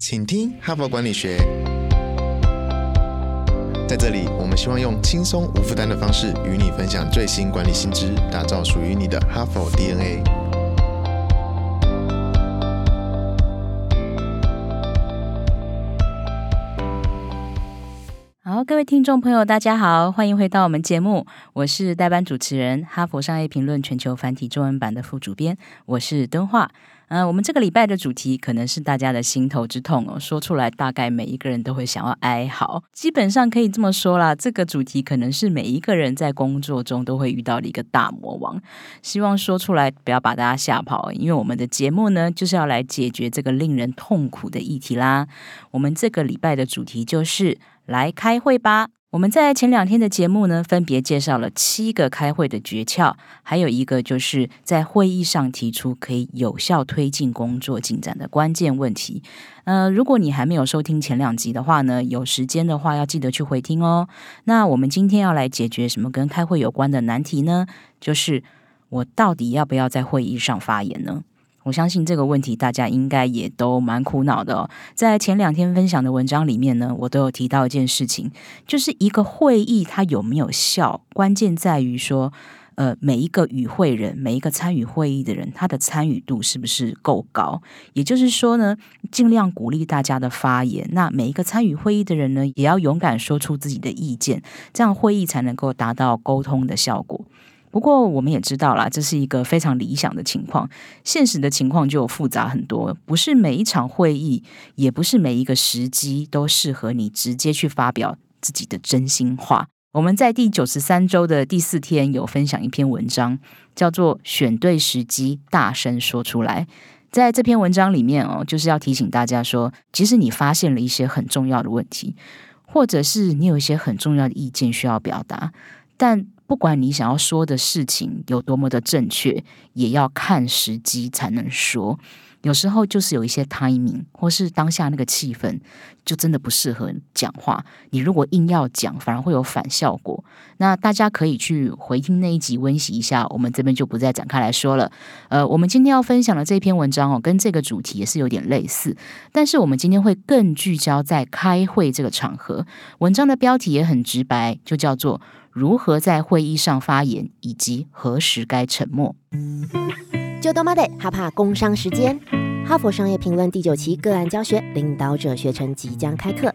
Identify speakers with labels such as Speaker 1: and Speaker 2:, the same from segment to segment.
Speaker 1: 请听哈佛管理学。在这里，我们希望用轻松无负担的方式与你分享最新管理新知，打造属于你的哈佛 DNA。
Speaker 2: 好，各位听众朋友，大家好，欢迎回到我们节目，我是代班主持人，哈佛商业评论全球繁体中文版的副主编，我是敦化。嗯，我们这个礼拜的主题可能是大家的心头之痛哦，说出来大概每一个人都会想要哀嚎。基本上可以这么说啦，这个主题可能是每一个人在工作中都会遇到的一个大魔王。希望说出来不要把大家吓跑，因为我们的节目呢就是要来解决这个令人痛苦的议题啦。我们这个礼拜的主题就是来开会吧。我们在前两天的节目呢，分别介绍了七个开会的诀窍，还有一个就是在会议上提出可以有效推进工作进展的关键问题。呃，如果你还没有收听前两集的话呢，有时间的话要记得去回听哦。那我们今天要来解决什么跟开会有关的难题呢？就是我到底要不要在会议上发言呢？我相信这个问题大家应该也都蛮苦恼的哦。在前两天分享的文章里面呢，我都有提到一件事情，就是一个会议它有没有效，关键在于说，呃，每一个与会人，每一个参与会议的人，他的参与度是不是够高？也就是说呢，尽量鼓励大家的发言。那每一个参与会议的人呢，也要勇敢说出自己的意见，这样会议才能够达到沟通的效果。不过我们也知道啦，这是一个非常理想的情况。现实的情况就复杂很多，不是每一场会议，也不是每一个时机都适合你直接去发表自己的真心话。我们在第九十三周的第四天有分享一篇文章，叫做《选对时机，大声说出来》。在这篇文章里面哦，就是要提醒大家说，即使你发现了一些很重要的问题，或者是你有一些很重要的意见需要表达，但不管你想要说的事情有多么的正确，也要看时机才能说。有时候就是有一些 timing，或是当下那个气氛，就真的不适合讲话。你如果硬要讲，反而会有反效果。那大家可以去回听那一集温习一下，我们这边就不再展开来说了。呃，我们今天要分享的这篇文章哦，跟这个主题也是有点类似，但是我们今天会更聚焦在开会这个场合。文章的标题也很直白，就叫做。如何在会议上发言，以及何时该沉默？
Speaker 3: 就多妈的哈帕工商时间，哈佛商业评论第九期个案教学领导者学程即将开课。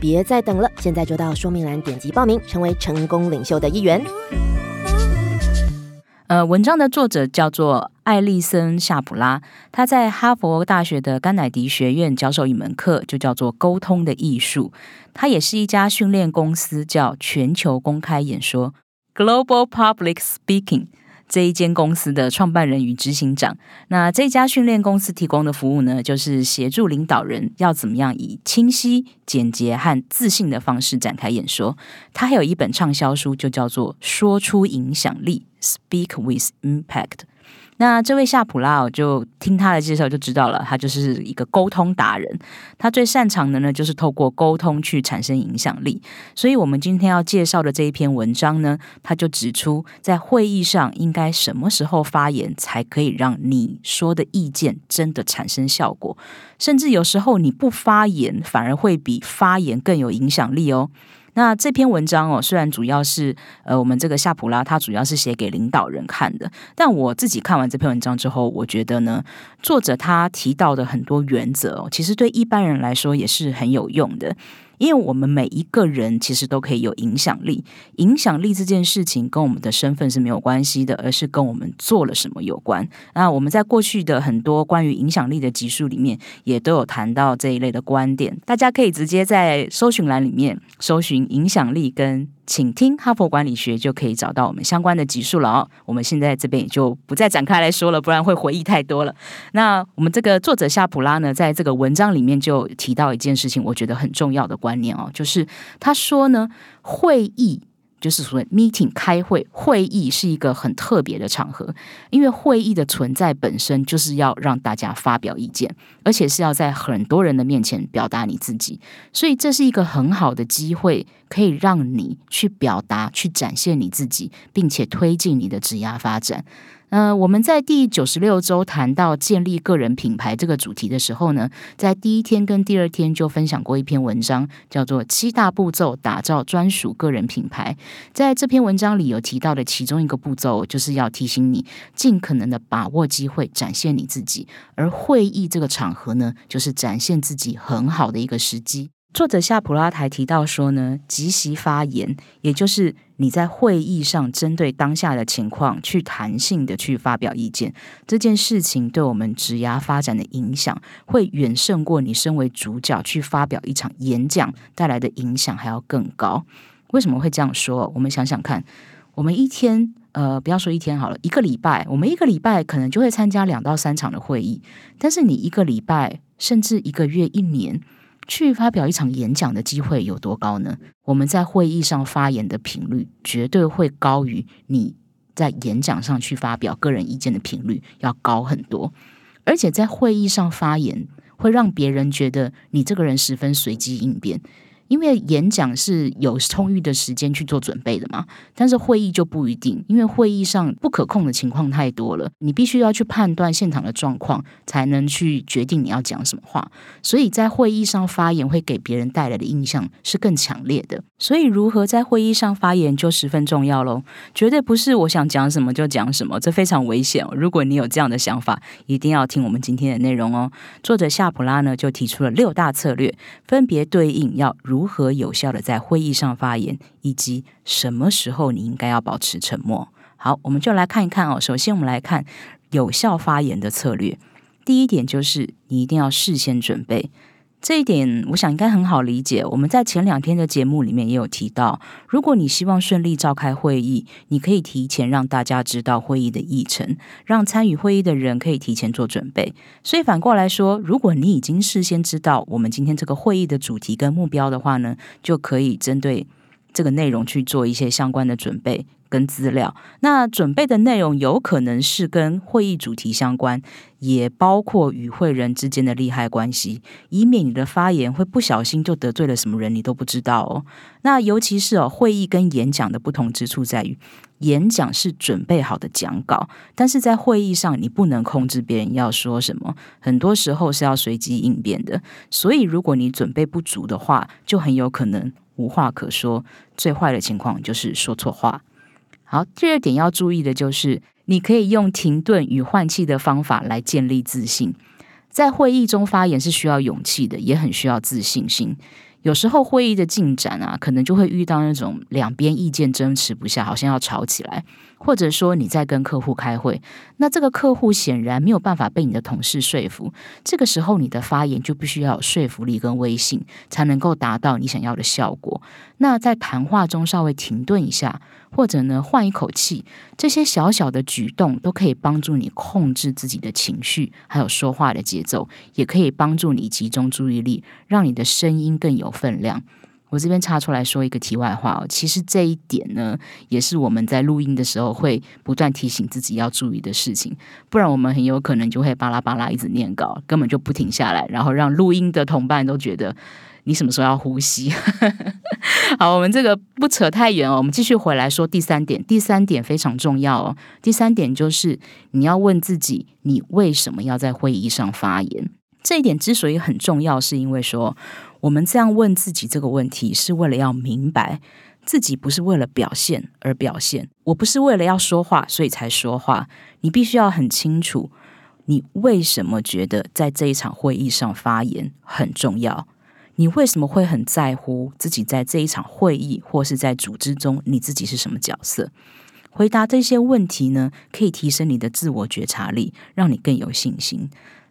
Speaker 3: 别再等了，现在就到说明栏点击报名，成为成功领袖的一员。
Speaker 2: 呃，文章的作者叫做艾利森·夏普拉，他在哈佛大学的甘乃迪学院教授一门课，就叫做沟通的艺术。他也是一家训练公司，叫全球公开演说 （Global Public Speaking）。这一间公司的创办人与执行长，那这家训练公司提供的服务呢，就是协助领导人要怎么样以清晰、简洁和自信的方式展开演说。他还有一本畅销书，就叫做《说出影响力》（Speak with Impact）。那这位夏普拉，我就听他的介绍就知道了，他就是一个沟通达人。他最擅长的呢，就是透过沟通去产生影响力。所以，我们今天要介绍的这一篇文章呢，他就指出，在会议上应该什么时候发言，才可以让你说的意见真的产生效果。甚至有时候你不发言，反而会比发言更有影响力哦。那这篇文章哦，虽然主要是呃，我们这个夏普拉他主要是写给领导人看的，但我自己看完这篇文章之后，我觉得呢，作者他提到的很多原则哦，其实对一般人来说也是很有用的。因为我们每一个人其实都可以有影响力，影响力这件事情跟我们的身份是没有关系的，而是跟我们做了什么有关。那我们在过去的很多关于影响力的集数里面，也都有谈到这一类的观点，大家可以直接在搜寻栏里面搜寻影响力跟。请听哈佛管理学就可以找到我们相关的集数了哦。我们现在这边也就不再展开来说了，不然会回忆太多了。那我们这个作者夏普拉呢，在这个文章里面就提到一件事情，我觉得很重要的观念哦，就是他说呢，会议。就是所谓 meeting 开会会议是一个很特别的场合，因为会议的存在本身就是要让大家发表意见，而且是要在很多人的面前表达你自己，所以这是一个很好的机会，可以让你去表达、去展现你自己，并且推进你的职业发展。呃，我们在第九十六周谈到建立个人品牌这个主题的时候呢，在第一天跟第二天就分享过一篇文章，叫做《七大步骤打造专属个人品牌》。在这篇文章里有提到的其中一个步骤，就是要提醒你尽可能的把握机会，展现你自己。而会议这个场合呢，就是展现自己很好的一个时机。作者夏普拉台提到说呢，即席发言，也就是你在会议上针对当下的情况去弹性的去发表意见，这件事情对我们职涯发展的影响，会远胜过你身为主角去发表一场演讲带来的影响还要更高。为什么会这样说？我们想想看，我们一天，呃，不要说一天好了，一个礼拜，我们一个礼拜可能就会参加两到三场的会议，但是你一个礼拜，甚至一个月、一年。去发表一场演讲的机会有多高呢？我们在会议上发言的频率绝对会高于你在演讲上去发表个人意见的频率要高很多，而且在会议上发言会让别人觉得你这个人十分随机应变。因为演讲是有充裕的时间去做准备的嘛，但是会议就不一定，因为会议上不可控的情况太多了，你必须要去判断现场的状况，才能去决定你要讲什么话。所以在会议上发言会给别人带来的印象是更强烈的。所以如何在会议上发言就十分重要喽，绝对不是我想讲什么就讲什么，这非常危险。如果你有这样的想法，一定要听我们今天的内容哦。作者夏普拉呢就提出了六大策略，分别对应要如。如何有效的在会议上发言，以及什么时候你应该要保持沉默？好，我们就来看一看哦。首先，我们来看有效发言的策略。第一点就是你一定要事先准备。这一点，我想应该很好理解。我们在前两天的节目里面也有提到，如果你希望顺利召开会议，你可以提前让大家知道会议的议程，让参与会议的人可以提前做准备。所以反过来说，如果你已经事先知道我们今天这个会议的主题跟目标的话呢，就可以针对这个内容去做一些相关的准备。跟资料，那准备的内容有可能是跟会议主题相关，也包括与会人之间的利害关系，以免你的发言会不小心就得罪了什么人，你都不知道哦。那尤其是哦，会议跟演讲的不同之处在于，演讲是准备好的讲稿，但是在会议上你不能控制别人要说什么，很多时候是要随机应变的。所以如果你准备不足的话，就很有可能无话可说，最坏的情况就是说错话。好，第二点要注意的就是，你可以用停顿与换气的方法来建立自信。在会议中发言是需要勇气的，也很需要自信心。有时候会议的进展啊，可能就会遇到那种两边意见争持不下，好像要吵起来。或者说你在跟客户开会，那这个客户显然没有办法被你的同事说服，这个时候你的发言就必须要有说服力跟威信，才能够达到你想要的效果。那在谈话中稍微停顿一下，或者呢换一口气，这些小小的举动都可以帮助你控制自己的情绪，还有说话的节奏，也可以帮助你集中注意力，让你的声音更有分量。我这边插出来说一个题外话哦，其实这一点呢，也是我们在录音的时候会不断提醒自己要注意的事情，不然我们很有可能就会巴拉巴拉一直念稿，根本就不停下来，然后让录音的同伴都觉得你什么时候要呼吸。好，我们这个不扯太远哦，我们继续回来说第三点，第三点非常重要哦，第三点就是你要问自己，你为什么要在会议上发言？这一点之所以很重要，是因为说。我们这样问自己这个问题，是为了要明白自己不是为了表现而表现。我不是为了要说话，所以才说话。你必须要很清楚，你为什么觉得在这一场会议上发言很重要？你为什么会很在乎自己在这一场会议或是在组织中你自己是什么角色？回答这些问题呢，可以提升你的自我觉察力，让你更有信心。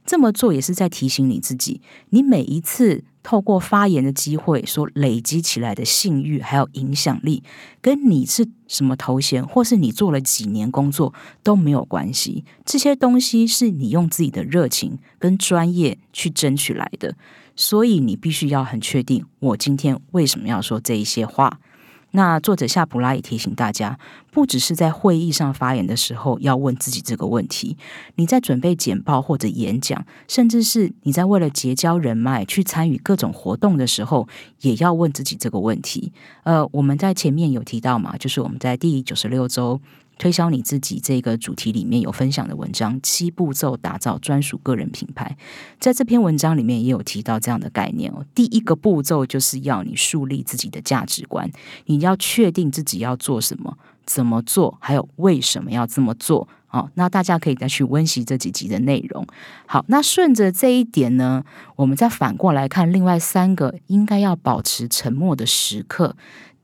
Speaker 2: 这么做也是在提醒你自己，你每一次透过发言的机会所累积起来的信誉还有影响力，跟你是什么头衔或是你做了几年工作都没有关系。这些东西是你用自己的热情跟专业去争取来的，所以你必须要很确定，我今天为什么要说这一些话。那作者夏普拉也提醒大家，不只是在会议上发言的时候要问自己这个问题，你在准备简报或者演讲，甚至是你在为了结交人脉去参与各种活动的时候，也要问自己这个问题。呃，我们在前面有提到嘛，就是我们在第九十六周。推销你自己这个主题里面有分享的文章，七步骤打造专属个人品牌。在这篇文章里面也有提到这样的概念哦。第一个步骤就是要你树立自己的价值观，你要确定自己要做什么、怎么做，还有为什么要这么做。好，那大家可以再去温习这几集的内容。好，那顺着这一点呢，我们再反过来看另外三个应该要保持沉默的时刻。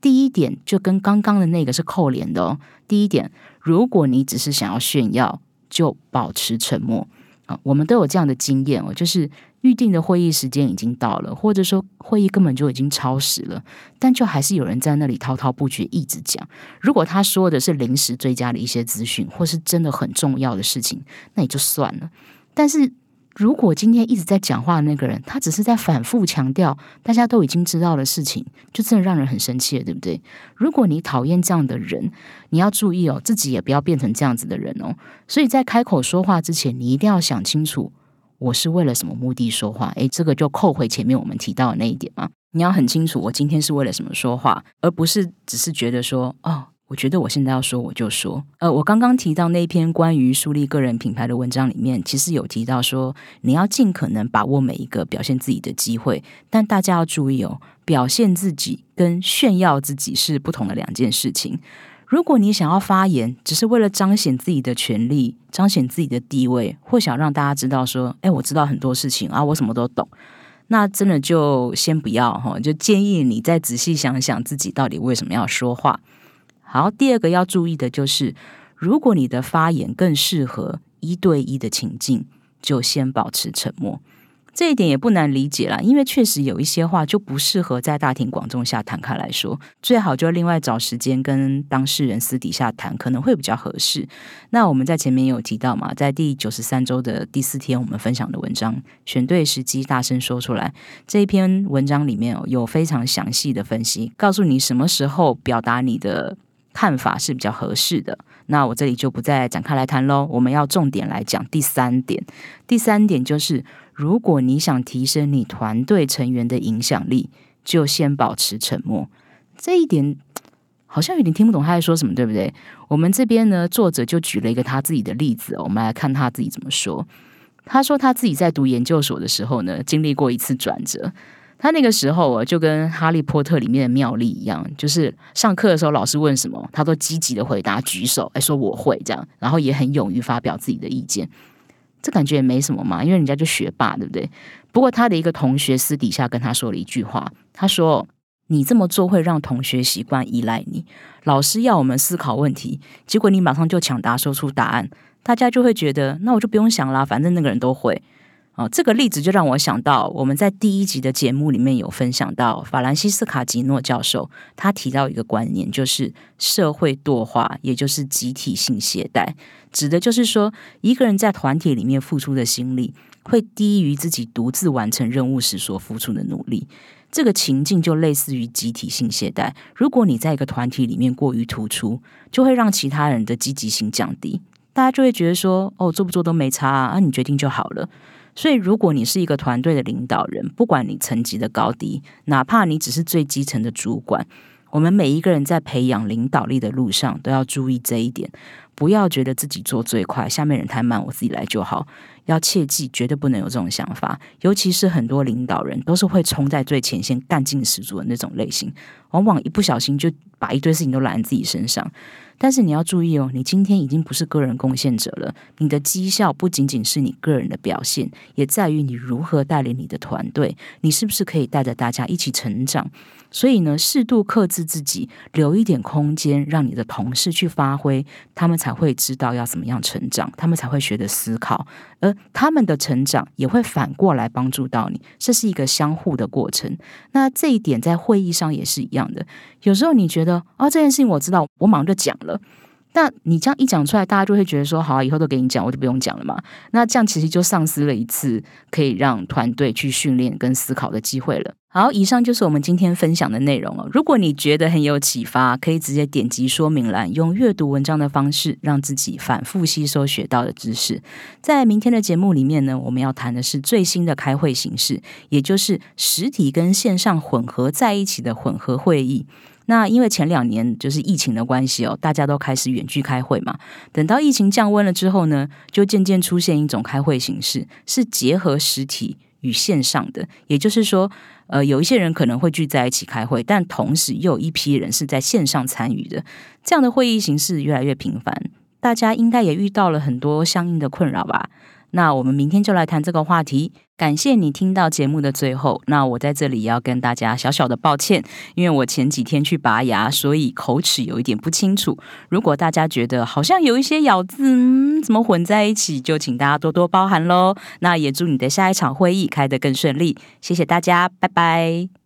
Speaker 2: 第一点就跟刚刚的那个是扣连的哦。第一点，如果你只是想要炫耀，就保持沉默啊。我们都有这样的经验哦，就是预定的会议时间已经到了，或者说会议根本就已经超时了，但就还是有人在那里滔滔不绝一直讲。如果他说的是临时追加的一些资讯，或是真的很重要的事情，那也就算了。但是如果今天一直在讲话的那个人，他只是在反复强调大家都已经知道的事情，就真的让人很生气了，对不对？如果你讨厌这样的人，你要注意哦，自己也不要变成这样子的人哦。所以在开口说话之前，你一定要想清楚，我是为了什么目的说话？诶，这个就扣回前面我们提到的那一点嘛。你要很清楚，我今天是为了什么说话，而不是只是觉得说哦。我觉得我现在要说，我就说。呃，我刚刚提到那篇关于树立个人品牌的文章里面，其实有提到说，你要尽可能把握每一个表现自己的机会。但大家要注意哦，表现自己跟炫耀自己是不同的两件事情。如果你想要发言，只是为了彰显自己的权利、彰显自己的地位，或想让大家知道说，哎，我知道很多事情啊，我什么都懂，那真的就先不要哈。就建议你再仔细想想自己到底为什么要说话。好，第二个要注意的就是，如果你的发言更适合一对一的情境，就先保持沉默。这一点也不难理解啦，因为确实有一些话就不适合在大庭广众下谈开来说，最好就另外找时间跟当事人私底下谈，可能会比较合适。那我们在前面有提到嘛，在第九十三周的第四天，我们分享的文章，选对时机，大声说出来。这一篇文章里面有非常详细的分析，告诉你什么时候表达你的。看法是比较合适的，那我这里就不再展开来谈喽。我们要重点来讲第三点。第三点就是，如果你想提升你团队成员的影响力，就先保持沉默。这一点好像有点听不懂他在说什么，对不对？我们这边呢，作者就举了一个他自己的例子，我们来看他自己怎么说。他说他自己在读研究所的时候呢，经历过一次转折。他那个时候啊，就跟《哈利波特》里面的妙丽一样，就是上课的时候老师问什么，他都积极的回答，举手，哎，说我会这样，然后也很勇于发表自己的意见。这感觉也没什么嘛，因为人家就学霸，对不对？不过他的一个同学私底下跟他说了一句话，他说：“你这么做会让同学习惯依赖你。老师要我们思考问题，结果你马上就抢答说出答案，大家就会觉得那我就不用想啦，反正那个人都会。”哦，这个例子就让我想到，我们在第一集的节目里面有分享到，法兰西斯卡吉诺教授他提到一个观念，就是社会惰化，也就是集体性懈怠，指的就是说，一个人在团体里面付出的心力，会低于自己独自完成任务时所付出的努力。这个情境就类似于集体性懈怠。如果你在一个团体里面过于突出，就会让其他人的积极性降低，大家就会觉得说，哦，做不做都没差啊，你决定就好了。所以，如果你是一个团队的领导人，不管你层级的高低，哪怕你只是最基层的主管，我们每一个人在培养领导力的路上，都要注意这一点，不要觉得自己做最快，下面人太慢，我自己来就好。要切记，绝对不能有这种想法。尤其是很多领导人，都是会冲在最前线、干劲十足的那种类型，往往一不小心就把一堆事情都揽在自己身上。但是你要注意哦，你今天已经不是个人贡献者了。你的绩效不仅仅是你个人的表现，也在于你如何带领你的团队。你是不是可以带着大家一起成长？所以呢，适度克制自己，留一点空间，让你的同事去发挥，他们才会知道要怎么样成长，他们才会学着思考。而他们的成长也会反过来帮助到你，这是一个相互的过程。那这一点在会议上也是一样的。有时候你觉得啊，这件事情我知道，我马上就讲了。那你这样一讲出来，大家就会觉得说，好啊，以后都给你讲，我就不用讲了嘛。那这样其实就丧失了一次可以让团队去训练跟思考的机会了。好，以上就是我们今天分享的内容了。如果你觉得很有启发，可以直接点击说明栏，用阅读文章的方式，让自己反复吸收学到的知识。在明天的节目里面呢，我们要谈的是最新的开会形式，也就是实体跟线上混合在一起的混合会议。那因为前两年就是疫情的关系哦，大家都开始远距开会嘛。等到疫情降温了之后呢，就渐渐出现一种开会形式，是结合实体与线上的，也就是说。呃，有一些人可能会聚在一起开会，但同时又有一批人是在线上参与的。这样的会议形式越来越频繁，大家应该也遇到了很多相应的困扰吧？那我们明天就来谈这个话题。感谢你听到节目的最后。那我在这里要跟大家小小的抱歉，因为我前几天去拔牙，所以口齿有一点不清楚。如果大家觉得好像有一些咬字嗯、怎么混在一起，就请大家多多包涵喽。那也祝你的下一场会议开得更顺利。谢谢大家，拜拜。